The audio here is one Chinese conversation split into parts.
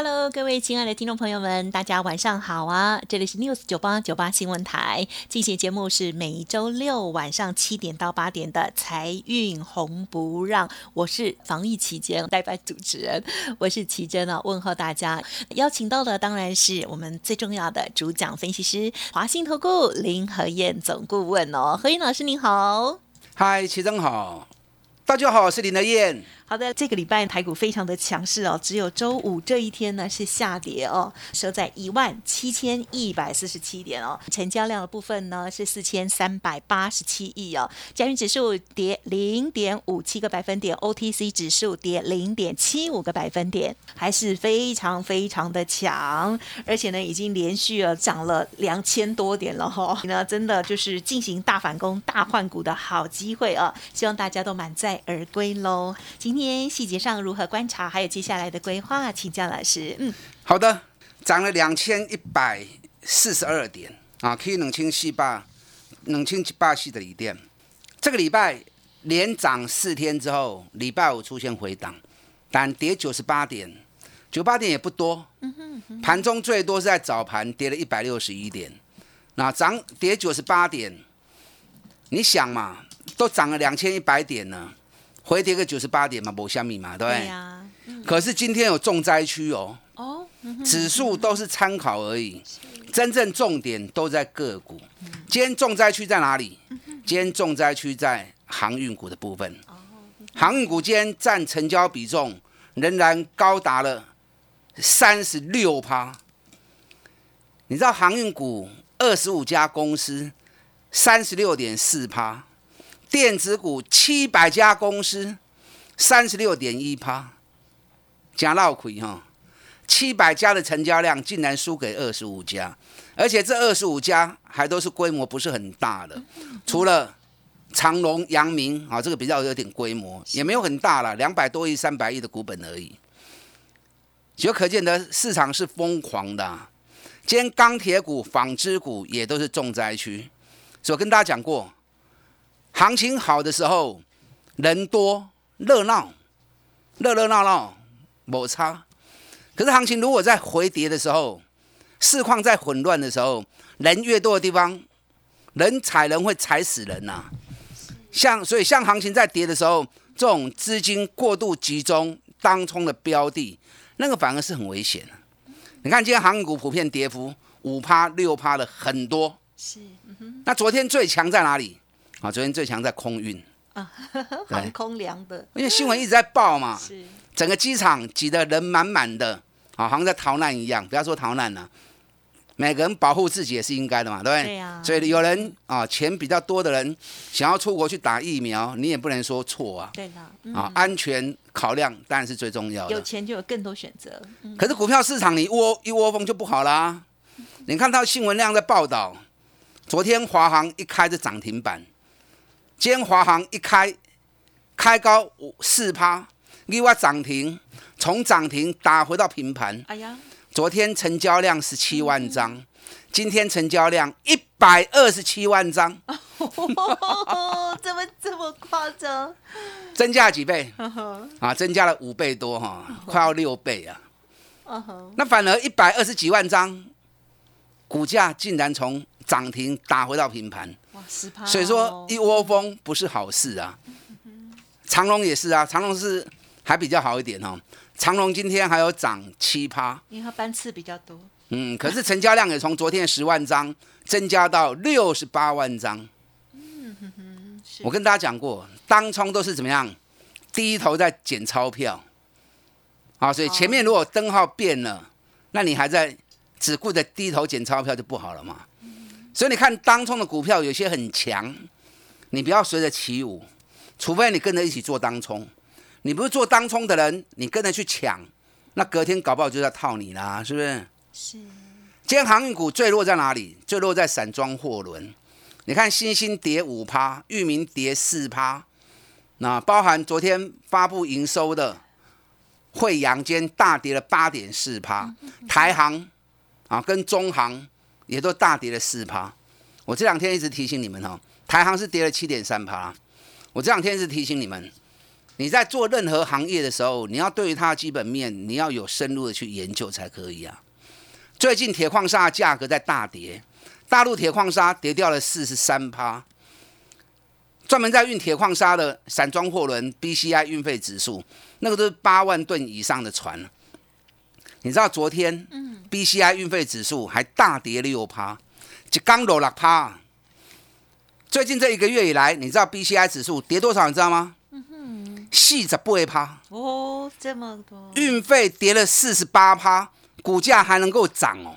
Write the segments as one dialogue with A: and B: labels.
A: Hello，各位亲爱的听众朋友们，大家晚上好啊！这里是 News 九八九八新闻台，进行节目是每周六晚上七点到八点的财运红不让，我是防疫期间代班主持人，我是奇珍啊，问候大家。邀请到的当然是我们最重要的主讲分析师华信投顾林和燕总顾问哦，何燕老师您好，
B: 嗨，奇珍好，大家好，我是林和燕。
A: 好的，这个礼拜台股非常的强势哦，只有周五这一天呢是下跌哦，收在一万七千一百四十七点哦，成交量的部分呢是四千三百八十七亿哦，加元指数跌零点五七个百分点，OTC 指数跌零点七五个百分点，还是非常非常的强，而且呢已经连续了涨了两千多点了哈，那真的就是进行大反攻、大换股的好机会啊，希望大家都满载而归喽，今。细节上如何观察，还有接下来的规划，请教老师。
B: 嗯，好的，涨了两千一百四十二点啊，可以冷清细霸，冷清霸系的锂电。这个礼拜连涨四天之后，礼拜五出现回档，但跌九十八点，九八点也不多。盘中最多是在早盘跌了一百六十一点，那涨跌九十八点，你想嘛，都涨了两千一百点呢。回跌个九十八点嘛，某虾米嘛，对不对？呀。可是今天有重灾区哦。哦。指数都是参考而已，真正重点都在个股。今天重灾区在哪里？今天重灾区在航运股的部分。航运股今天占成交比重仍然高达了三十六趴。你知道航运股二十五家公司三十六点四趴。电子股七百家公司，三十六点一趴，假闹亏哈！七百家的成交量竟然输给二十五家，而且这二十五家还都是规模不是很大的，除了长隆、阳明啊，这个比较有点规模，也没有很大了，两百多亿、三百亿的股本而已。就可见的市场是疯狂的。今天钢铁股、纺织股也都是重灾区，所跟大家讲过。行情好的时候，人多热闹，热热闹闹，没差。可是行情如果在回跌的时候，市况在混乱的时候，人越多的地方，人踩人会踩死人呐。像所以像行情在跌的时候，这种资金过度集中当冲的标的，那个反而是很危险的。你看今天航股普遍跌幅五趴六趴的很多，是。那昨天最强在哪里？啊，昨天最强在空运啊，
A: 航空凉的，
B: 因为新闻一直在报嘛，是整个机场挤得人满满的，啊，好像在逃难一样。不要说逃难了，每个人保护自己也是应该的嘛，对不对？
A: 对呀。
B: 所以有人啊，钱比较多的人想要出国去打疫苗，你也不能说错啊。
A: 对的。
B: 啊，安全考量当然是最重要的。
A: 有钱就有更多选择。
B: 可是股票市场你窝一窝蜂就不好啦。你看到新闻量在报道，昨天华航一开就涨停板。今天华航一开，开高五四趴，另外涨停，从涨停打回到平盘。哎呀，昨天成交量十七万张，今天成交量一百二十七万张。
A: 怎么这么夸张？
B: 增加几倍？啊，增加了五倍多哈，快要六倍啊。那反而一百二十几万张，股价竟然从涨停打回到平盘。所以说一窝蜂不是好事啊，长隆也是啊，长隆是还比较好一点哦。长隆今天还有涨七趴，
A: 因为它班次比较多。
B: 嗯，可是成交量也从昨天的十万张增加到六十八万张。嗯哼哼，我跟大家讲过，当冲都是怎么样，第一头在捡钞票，啊，所以前面如果灯号变了，那你还在只顾着低头捡钞票就不好了嘛。所以你看，当冲的股票有些很强，你不要随着起舞，除非你跟着一起做当冲，你不是做当冲的人，你跟着去抢，那隔天搞不好就要套你啦，是不是？
A: 是，
B: 今天航运股最弱在哪里？最弱在散装货轮。你看，新星跌五趴，裕民跌四趴，那包含昨天发布营收的惠阳间大跌了八点四趴，台航啊跟中航也都大跌了四趴。我这两天一直提醒你们哦，台航是跌了七点三趴。我这两天一直提醒你们，你在做任何行业的时候，你要对于它的基本面，你要有深入的去研究才可以啊。最近铁矿砂价格在大跌。大陆铁矿砂跌掉了四十三趴，专门在运铁矿砂的散装货轮 BCI 运费指数，那个都是八万吨以上的船。你知道昨天 BCI 运费指数还大跌六趴，就刚落六趴。最近这一个月以来，你知道 BCI 指数跌多少？你知道吗？四十八趴
A: 哦，这么多，
B: 运费跌了四十八趴，股价还能够涨哦。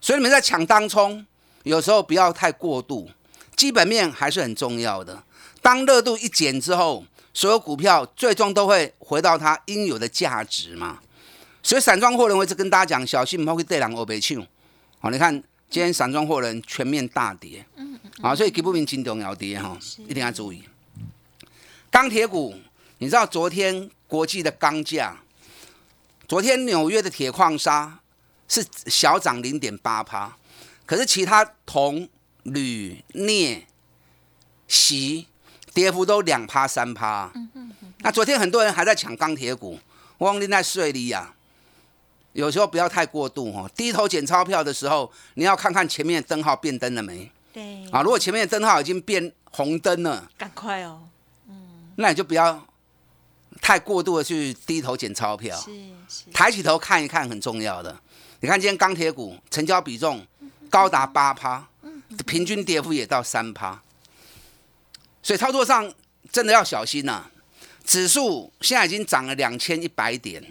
B: 所以你们在抢当冲，有时候不要太过度，基本面还是很重要的。当热度一减之后，所有股票最终都会回到它应有的价值嘛。所以散装货人，我一直跟大家讲，小心不要去对人欧白抢。好，你看今天散装货人全面大跌，嗯嗯，啊，所以基本面金重要跌哈，一定要注意。钢铁股，你知道昨天国际的钢价，昨天纽约的铁矿砂。是小涨零点八趴，可是其他铜、铝、镍、锡跌幅都两趴三趴。那昨天很多人还在抢钢铁股，汪林在睡里啊。有时候不要太过度哦，低头捡钞票的时候，你要看看前面的灯号变灯了没？
A: 对。
B: 啊，如果前面的灯号已经变红灯了，
A: 赶快哦。
B: 嗯。那你就不要太过度的去低头捡钞票。
A: 是是。
B: 抬起头看一看很重要的。你看今天钢铁股成交比重高达八趴，平均跌幅也到三趴，所以操作上真的要小心呐。指数现在已经涨了两千一百点，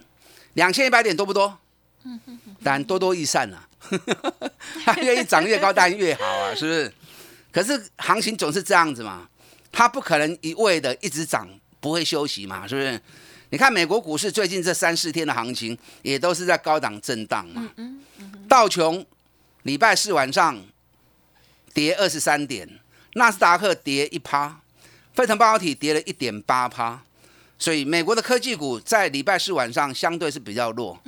B: 两千一百点多不多？当然多多益善了，它越涨越高当然越好啊，是不是？可是行情总是这样子嘛，它不可能一味的一直涨，不会休息嘛，是不是？你看美国股市最近这三四天的行情，也都是在高档震荡嘛。道琼礼拜四晚上跌二十三点，纳斯达克跌一趴，费城半导体跌了一点八趴。所以美国的科技股在礼拜四晚上相对是比较弱，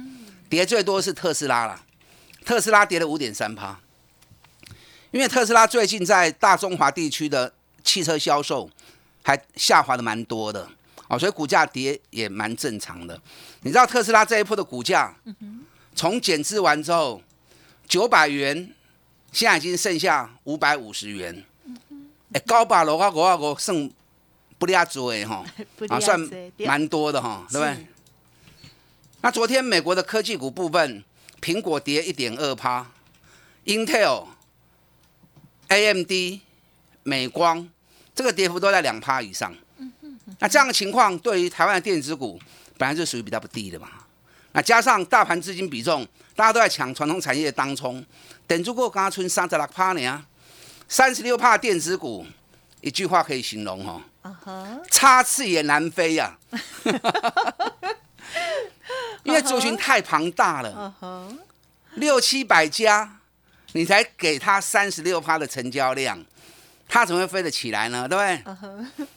B: 跌最多是特斯拉了，特斯拉跌了五点三趴。因为特斯拉最近在大中华地区的汽车销售还下滑的蛮多的。哦，所以股价跌也蛮正常的。你知道特斯拉这一波的股价，从减资完之后，九百元，现在已经剩下五百五十元。哎，高把楼 啊，五啊我剩不离啊多哎哈，啊算蛮多的哈，对不对？那昨天美国的科技股部分，苹果跌一点二趴，Intel、AMD、美光这个跌幅都在两趴以上。那这样的情况，对于台湾的电子股，本来就属于比较不低的嘛。那加上大盘资金比重，大家都在抢传统产业当中，等住过刚刚春三十六趴呢，三十六趴电子股，一句话可以形容哦，插翅也难飞呀。因为族群太庞大了，六七百家，你才给他三十六趴的成交量，它怎么会飞得起来呢？对不对？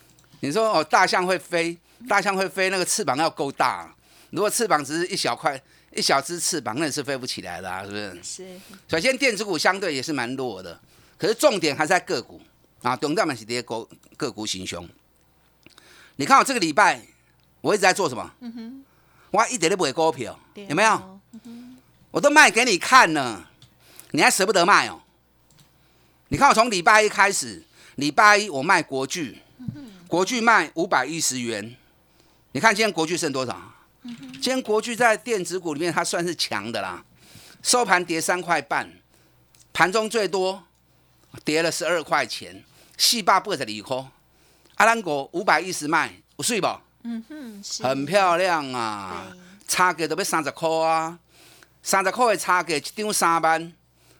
B: 你说哦，大象会飞，大象会飞，那个翅膀要够大。如果翅膀只是一小块、一小只翅膀，那是飞不起来的啊，是不是？
A: 是。
B: 首先，电子股相对也是蛮弱的，可是重点还是在个股啊。董大们是跌个个股行凶。你看我这个礼拜，我一直在做什么？嗯哼。我一点都不会股票，有没有？我都卖给你看了，你还舍不得卖哦？你看我从礼拜一开始，礼拜一我卖国巨。国巨卖五百一十元，你看今天国巨剩多少？今天国巨在电子股里面它算是强的啦，收盘跌三块半，盘中最多跌了十二块钱，四百八十二块。阿兰国五百一十卖，有水不？嗯哼，很漂亮啊，差价都要三十块啊，三十块的差价一张三万，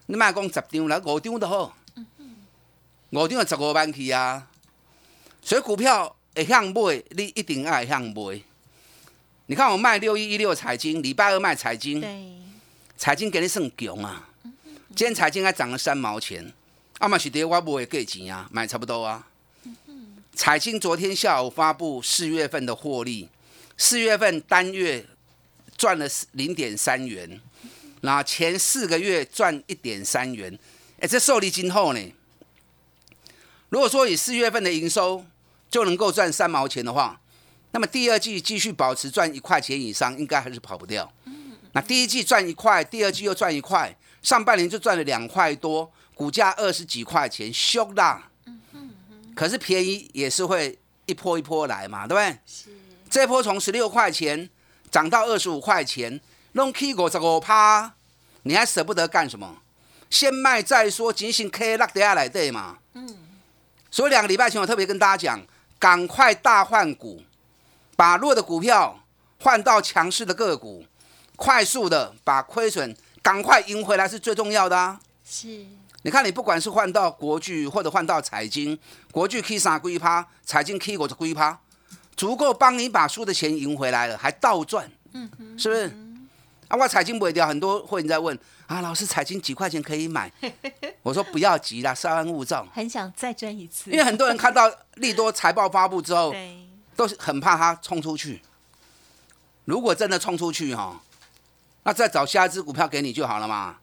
B: 你卖讲十张来五张都好，五张就十五万去啊。所以股票会向买，你一定爱向买。你看我卖六一一六财经，礼拜二卖财经，
A: 对，
B: 财经给你算强啊！今天财经还涨了三毛钱，阿嘛是跌我不会给钱啊，买差不多啊。财经昨天下午发布四月份的获利，四月份单月赚了零点三元，那前四个月赚一点三元，哎，这受利今后呢？如果说以四月份的营收就能够赚三毛钱的话，那么第二季继续保持赚一块钱以上，应该还是跑不掉。那第一季赚一块，第二季又赚一块，上半年就赚了两块多，股价二十几块钱，凶啦。可是便宜也是会一波一波来嘛，对不对？是。这波从十六块钱涨到二十五块钱，弄 K 五十五趴，你还舍不得干什么？先卖再说，进行 K 落下来对嘛？嗯。所以两个礼拜前我特别跟大家讲，赶快大换股。把弱的股票换到强势的个股，快速的把亏损赶快赢回来是最重要的啊！是，你看你不管是换到国巨或者换到财经，国巨 K 三龟趴，财经 K 五的龟趴，足够帮你把输的钱赢回来了，还倒赚，嗯，是不是？啊，我财经不会掉，很多会员在问啊，老师财经几块钱可以买？我说不要急啦，稍安勿躁。
A: 很想再赚一次，
B: 因为很多人看到利多财报发布之后。都是很怕它冲出去。如果真的冲出去哈，那再找下一支股票给你就好了嘛，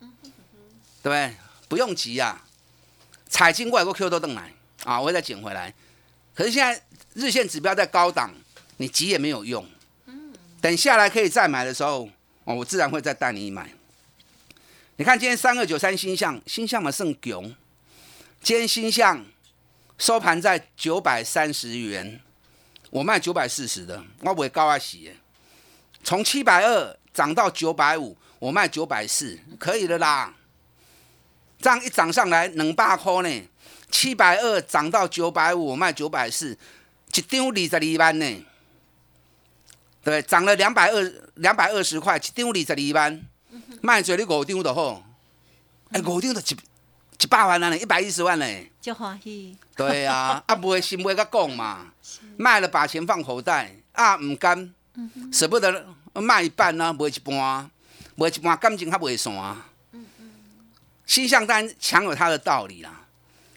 B: 对不对？不用急呀。踩经过一个 Q 都登来啊，我会再捡回来。可是现在日线指标在高档，你急也没有用。等下来可以再买的时候，哦，我自然会再带你买。你看今天三二九三新象，新象嘛剩囧。今天新象收盘在九百三十元。我卖九百四十的，我不会高啊洗。从七百二涨到九百五，我卖九百四，可以的啦。这样一涨上来，两百块呢？七百二涨到九百五，我卖九百四，一张二十二万呢。对，涨了两百二两百二十块，一张二十二万，卖做你五张就好。哎，五张就一一百万呢，一百一十万呢。
A: 就欢喜。
B: 对啊，啊不会心不会讲嘛。卖了把钱放口袋啊，唔甘，舍不得卖一半啊，卖一半，卖一半感情还袂散。新向单强有它的道理啦，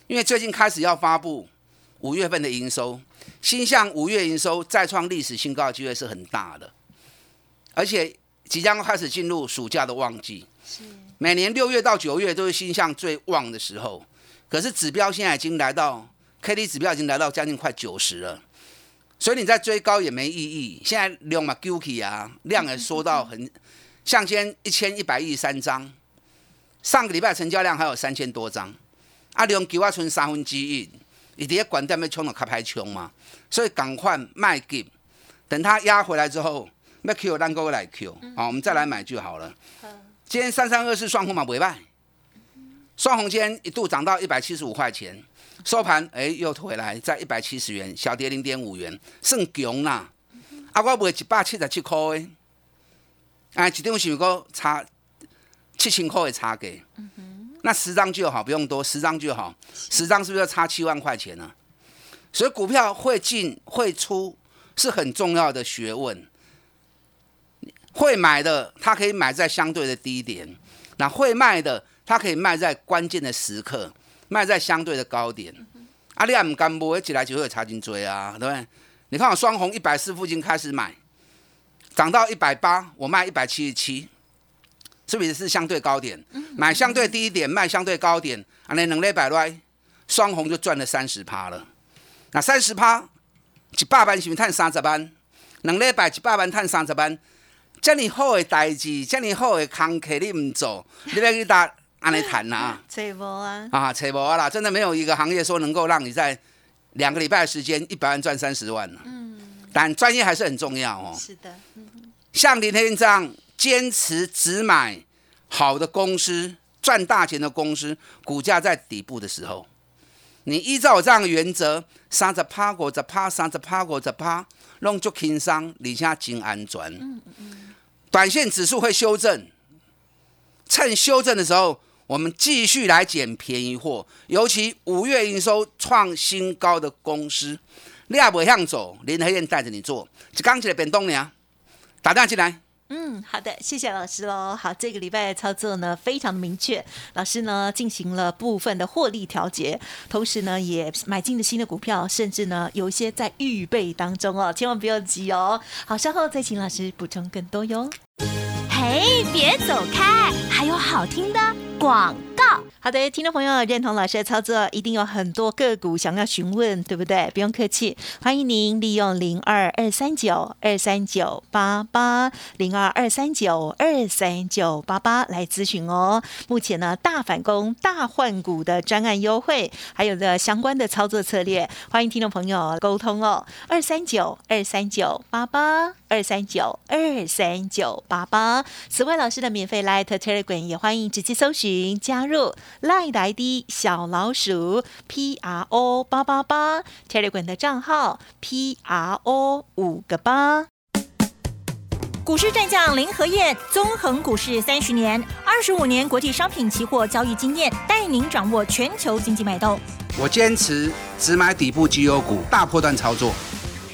B: 因为最近开始要发布五月份的营收，新向五月营收再创历史新高的机会是很大的，而且即将开始进入暑假的旺季，是。每年六月到九月都是新向最旺的时候，可是指标现在已经来到。K D 指标已经来到将近快九十了，所以你在追高也没意义。现在量嘛 Gucci 啊，量也缩到很，像先一千一百亿三张，上个礼拜成交量还有三千多张，啊量九啊存三分之一，你底下管店要冲到开牌冲嘛，所以赶快卖给，等它压回来之后，那 Q 单够来 Q，好，我们再来买就好了。今天三三二四双红嘛不卖，双红今天一度涨到一百七十五块钱。收盘，哎，又回来在一百七十元，小跌零点五元，算强啦。啊，我卖一百七十七块。诶，啊，一张是个差七千块的差给。那十张就好，不用多，十张就好。十张是不是要差七万块钱呢？所以股票会进会出是很重要的学问。会买的，它可以买在相对的低点；那会卖的，它可以卖在关键的时刻。卖在相对的高点，啊，你也唔敢买，起来就会有差金追啊，对不对？你看我双红一百四附近开始买，涨到一百八，我卖一百七十七，是不是是相对高点？买相对低一点，卖相对高点，啊，那两礼拜来，双红就赚了三十趴了。那三十趴，一百万是不是赚三十万？两礼拜一百万赚三十万，这么好的代志，这么好的工课你唔做，你要去打？安尼谈呐，
A: 吹波啊！
B: 啊，吹波啦！真的没有一个行业说能够让你在两个礼拜的时间一百万赚三十万嗯，但专业还是很重要哦。
A: 是的，
B: 像林天这样坚持只买好的公司、赚大钱的公司，股价在底部的时候，你依照我这样的原则，三十趴过十趴，三十趴过十趴，弄足轻松，而且真安全。短线指数会修正，趁修正的时候。我们继续来捡便宜货，尤其五月营收创新高的公司，你也不向走，林黑燕带着你做，就刚起来变动呢，打电话进来。
A: 嗯，好的，谢谢老师喽。好，这个礼拜的操作呢非常的明确，老师呢进行了部分的获利调节，同时呢也买进了新的股票，甚至呢有一些在预备当中哦，千万不要急哦。好，稍后再请老师补充更多哟。
C: 嘿，别走开，还有好听的广告。
A: 好的，听众朋友认同老师的操作，一定有很多个股想要询问，对不对？不用客气，欢迎您利用零二二三九二三九八八零二二三九二三九八八来咨询哦。目前呢，大反攻、大换股的专案优惠，还有的相关的操作策略，欢迎听众朋友沟通哦。二三九二三九八八二三九二三九八八。此外，老师的免费 Light Telegram 也欢迎直接搜寻加入。赖的 ID 小老鼠 P R O 八八八，Telegram 的账号 P R O 五个八。股市战将林和燕，纵横股市三十年，二十五年国际商品期货交易经验，带您掌握全球经济脉动。
B: 我坚持只买底部绩优股，大波段操作。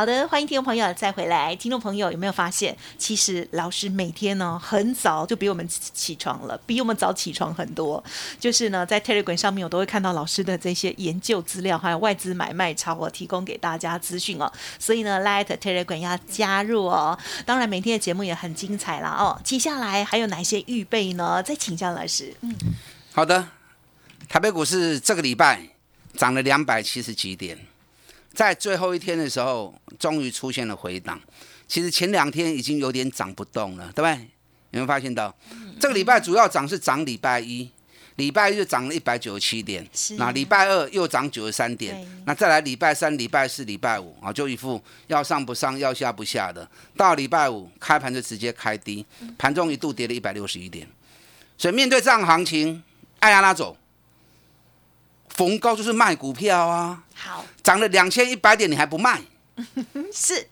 A: 好的，欢迎听众朋友再回来。听众朋友有没有发现，其实老师每天呢很早就比我们起床了，比我们早起床很多。就是呢，在 Telegram 上面我都会看到老师的这些研究资料，还有外资买卖超，我提供给大家资讯哦。所以呢，Light Telegram 要加入哦。当然，每天的节目也很精彩啦哦。接下来还有哪些预备呢？再请教老师。
B: 嗯，好的。台北股市这个礼拜涨了两百七十几点。在最后一天的时候，终于出现了回档。其实前两天已经有点涨不动了，对不对？有没有发现到？这个礼拜主要涨是涨礼拜一，礼拜一就涨了一百九十七点，那礼拜二又涨九十三点，那再来礼拜三、礼拜四、礼拜五啊，就一副要上不上、要下不下的。到礼拜五开盘就直接开低，盘中一度跌了一百六十一点。所以面对这样行情，爱拉拉走。逢高就是卖股票啊，
A: 好，
B: 涨了两千一百点你还不卖？
A: 是，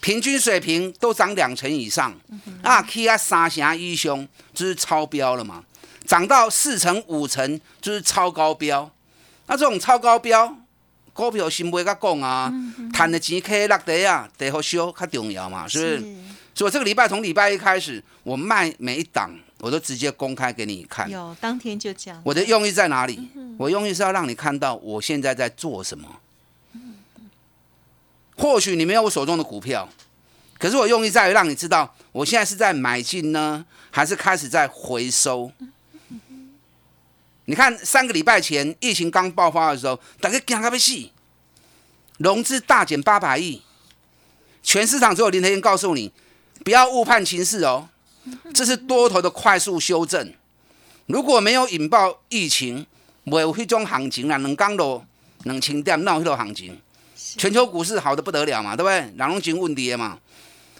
B: 平均水平都涨两成以上，啊，K 啊三成一凶就是超标了嘛，涨到四成五成就是超高标，那这种超高标股票先不甲讲啊，赚的钱可以落地啊，地好收较重要嘛，是不是？所以这个礼拜从礼拜一开始，我卖每一档。我都直接公开给你看，
A: 有当天就讲。
B: 我的用意在哪里？我用意是要让你看到我现在在做什么。或许你没有我手中的股票，可是我用意在于让你知道，我现在是在买进呢，还是开始在回收。你看三个礼拜前疫情刚爆发的时候，大家惊个要死，融资大减八百亿，全市场只有林德燕告诉你，不要误判情势哦。这是多头的快速修正，如果没有引爆疫情，没有那种行情啦，两刚落两千点那种行情，全球股市好的不得了嘛，对不对？两龙金问跌嘛，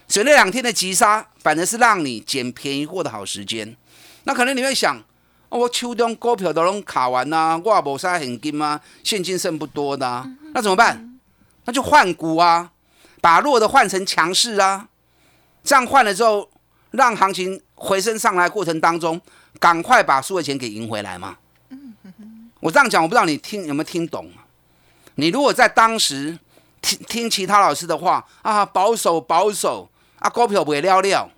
B: 所以那两天的急杀，反而是让你捡便宜货的好时间。那可能你会想，我秋冬股票都拢卡完啦，我也无啥现金啊，现金剩不多的，那怎么办？那就换股啊，把弱的换成强势啊，这样换了之后。让行情回升上来过程当中，赶快把输的钱给赢回来嘛。我这样讲，我不知道你听有没有听懂。你如果在当时听听其他老师的话啊，保守保守啊，股票不会了了，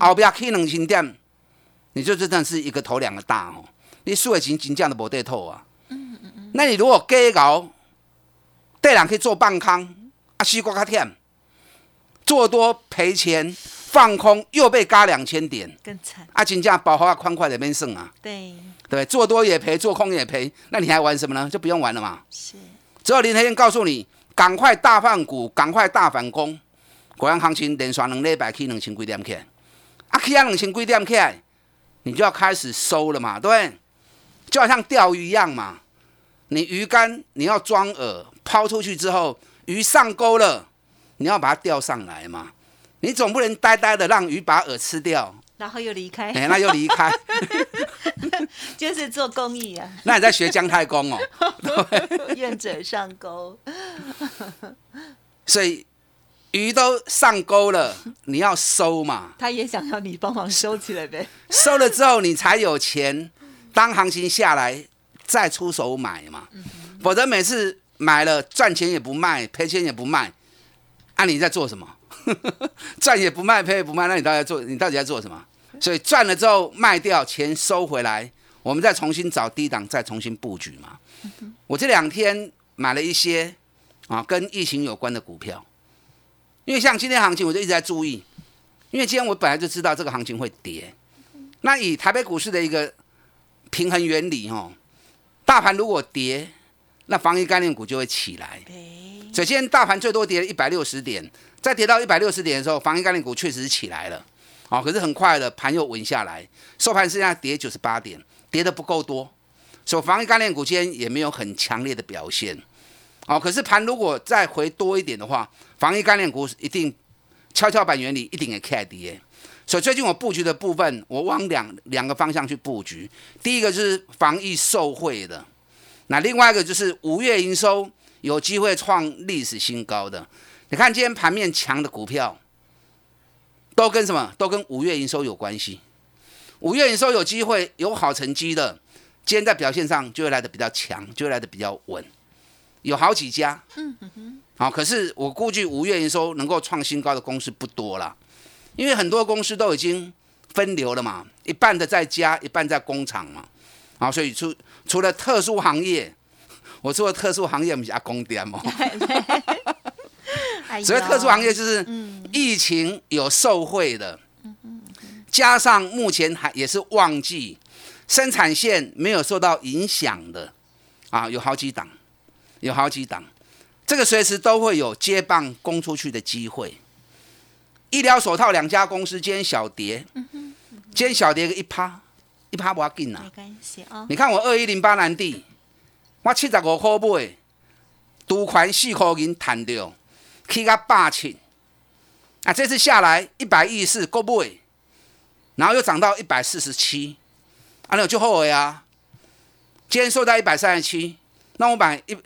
B: 后边去两千点，你就真的是一个头两个大哦。你输的钱真正的无得透啊。那你如果给搞，对人可以做半康啊，西瓜较甜，做多赔钱。放空又被嘎两千点，
A: 更惨
B: 啊！金价保好宽快的边剩啊，
A: 对
B: 对，做多也赔，做空也赔，那你还玩什么呢？就不用玩了嘛。
A: 是，
B: 只有林和燕告诉你，赶快大换股，赶快大反攻。果然行情连续两礼拜去两千几点起来，啊去啊两千几点起来，你就要开始收了嘛，对？就好像钓鱼一样嘛，你鱼竿你要装饵，抛出去之后鱼上钩了，你要把它钓上来嘛。你总不能呆呆的让鱼把饵吃掉，
A: 然后又离开，
B: 哎，那又离开，
A: 就是做公益啊。
B: 那你在学姜太公哦，
A: 愿者上钩。
B: 所以鱼都上钩了，你要收嘛。
A: 他也想要你帮忙收起来呗。
B: 收了之后，你才有钱，当行情下来再出手买嘛。否则每次买了赚钱也不卖，赔钱也不卖，那你在做什么？赚也不卖，赔也不卖，那你到底在做？你到底在做什么？所以赚了之后卖掉，钱收回来，我们再重新找低档，再重新布局嘛。我这两天买了一些啊，跟疫情有关的股票，因为像今天行情，我就一直在注意，因为今天我本来就知道这个行情会跌。那以台北股市的一个平衡原理，哦，大盘如果跌，那防疫概念股就会起来。所以今天大盘最多跌了一百六十点。在跌到一百六十点的时候，防疫概念股确实是起来了，哦，可是很快的盘又稳下来，收盘剩下跌九十八点，跌的不够多，所以防疫概念股今天也没有很强烈的表现，哦，可是盘如果再回多一点的话，防疫概念股一定跷跷板原理一定也开跌，所以最近我布局的部分，我往两两个方向去布局，第一个就是防疫受惠的，那另外一个就是五月营收有机会创历史新高的。你看今天盘面强的股票，都跟什么？都跟五月营收有关系。五月营收有机会有好成绩的，今天在表现上就会来的比较强，就会来的比较稳。有好几家，嗯哼，好，可是我估计五月营收能够创新高的公司不多了，因为很多公司都已经分流了嘛，一半的在家，一半在工厂嘛，啊，所以除除了特殊行业，我做的特殊行业不是阿公店嘛。所以特殊行业就是疫情有受惠的，加上目前还也是旺季，生产线没有受到影响的。啊，有好几档，有好几档，这个随时都会有接棒供出去的机会。医疗手套两家公司今天小跌，今天小跌个一趴，一趴不要紧啊。你看我二一零八南地，我七十五块买，都款四块银谈掉。起个霸气，啊，这次下来一百一十四够不？然后又涨到一百四十七，啊，那就后悔啊！今天收在一百三十七，那我买一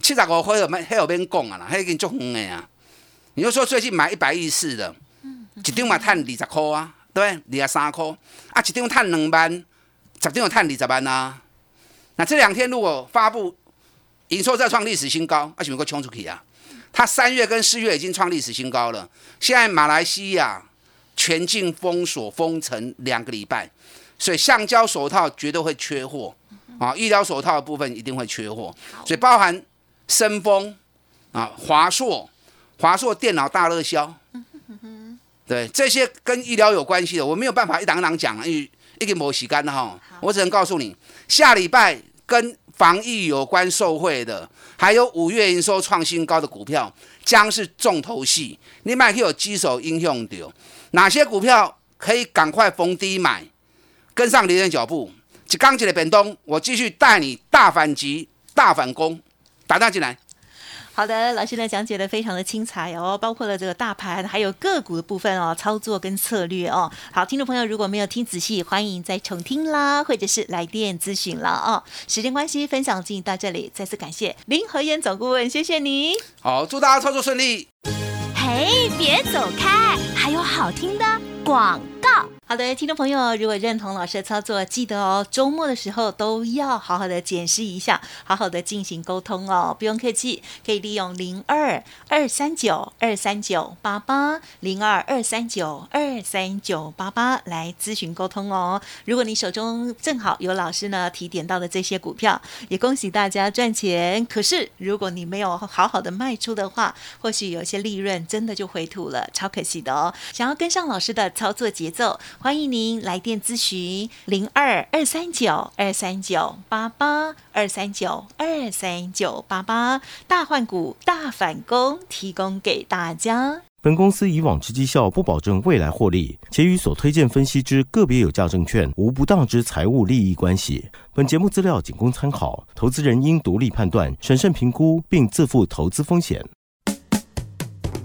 B: 七十五块有买，还有边讲啊啦，还已经足远的啊！你就说最近买一百一十四的，一张嘛赚二十块啊，对，二十三块，啊，一张赚两万，十张赚二十万啊！那这两天如果发布营收再创历史新高，啊，是不是冲出去啊？它三月跟四月已经创历史新高了。现在马来西亚全境封锁封城两个礼拜，所以橡胶手套绝对会缺货啊！医疗手套的部分一定会缺货，所以包含深丰啊、华硕、华硕电脑大热销，对这些跟医疗有关系的，我没有办法一档一档讲，因为一个没洗干的哈，我只能告诉你，下礼拜跟。防疫有关受贿的，还有五月营收创新高的股票，将是重头戏。你买可以有机手英雄的，哪些股票可以赶快逢低买，跟上敌人脚步？就刚起来本东，我继续带你大反击、大反攻，打打进来。
A: 好的，老师呢讲解的非常的精彩哦，包括了这个大盘还有个股的部分哦，操作跟策略哦。好，听众朋友如果没有听仔细，欢迎再重听啦，或者是来电咨询了哦。时间关系，分享进行到这里，再次感谢林和燕总顾问，谢谢你。
B: 好，祝大家操作顺利。
C: 嘿，别走开，还有好听的广告。
A: 好的，听众朋友，如果认同老师的操作，记得哦，周末的时候都要好好的检视一下，好好的进行沟通哦，不用客气，可以利用零二二三九二三九八八零二二三九二三九八八来咨询沟通哦。如果你手中正好有老师呢提点到的这些股票，也恭喜大家赚钱。可是如果你没有好好的卖出的话，或许有些利润真的就回吐了，超可惜的哦。想要跟上老师的操作节奏。
D: 欢迎您来电咨询零二二三九二三九八八二三九二三九八八大换股大反攻，提供给大家。
E: 本公司以往之绩效不保证未来获利，且与所推荐分析之个别有价证券无不当之财务利益关系。本节目资料仅供参考，投资人应独立判断、审慎评估，并自负投资风险。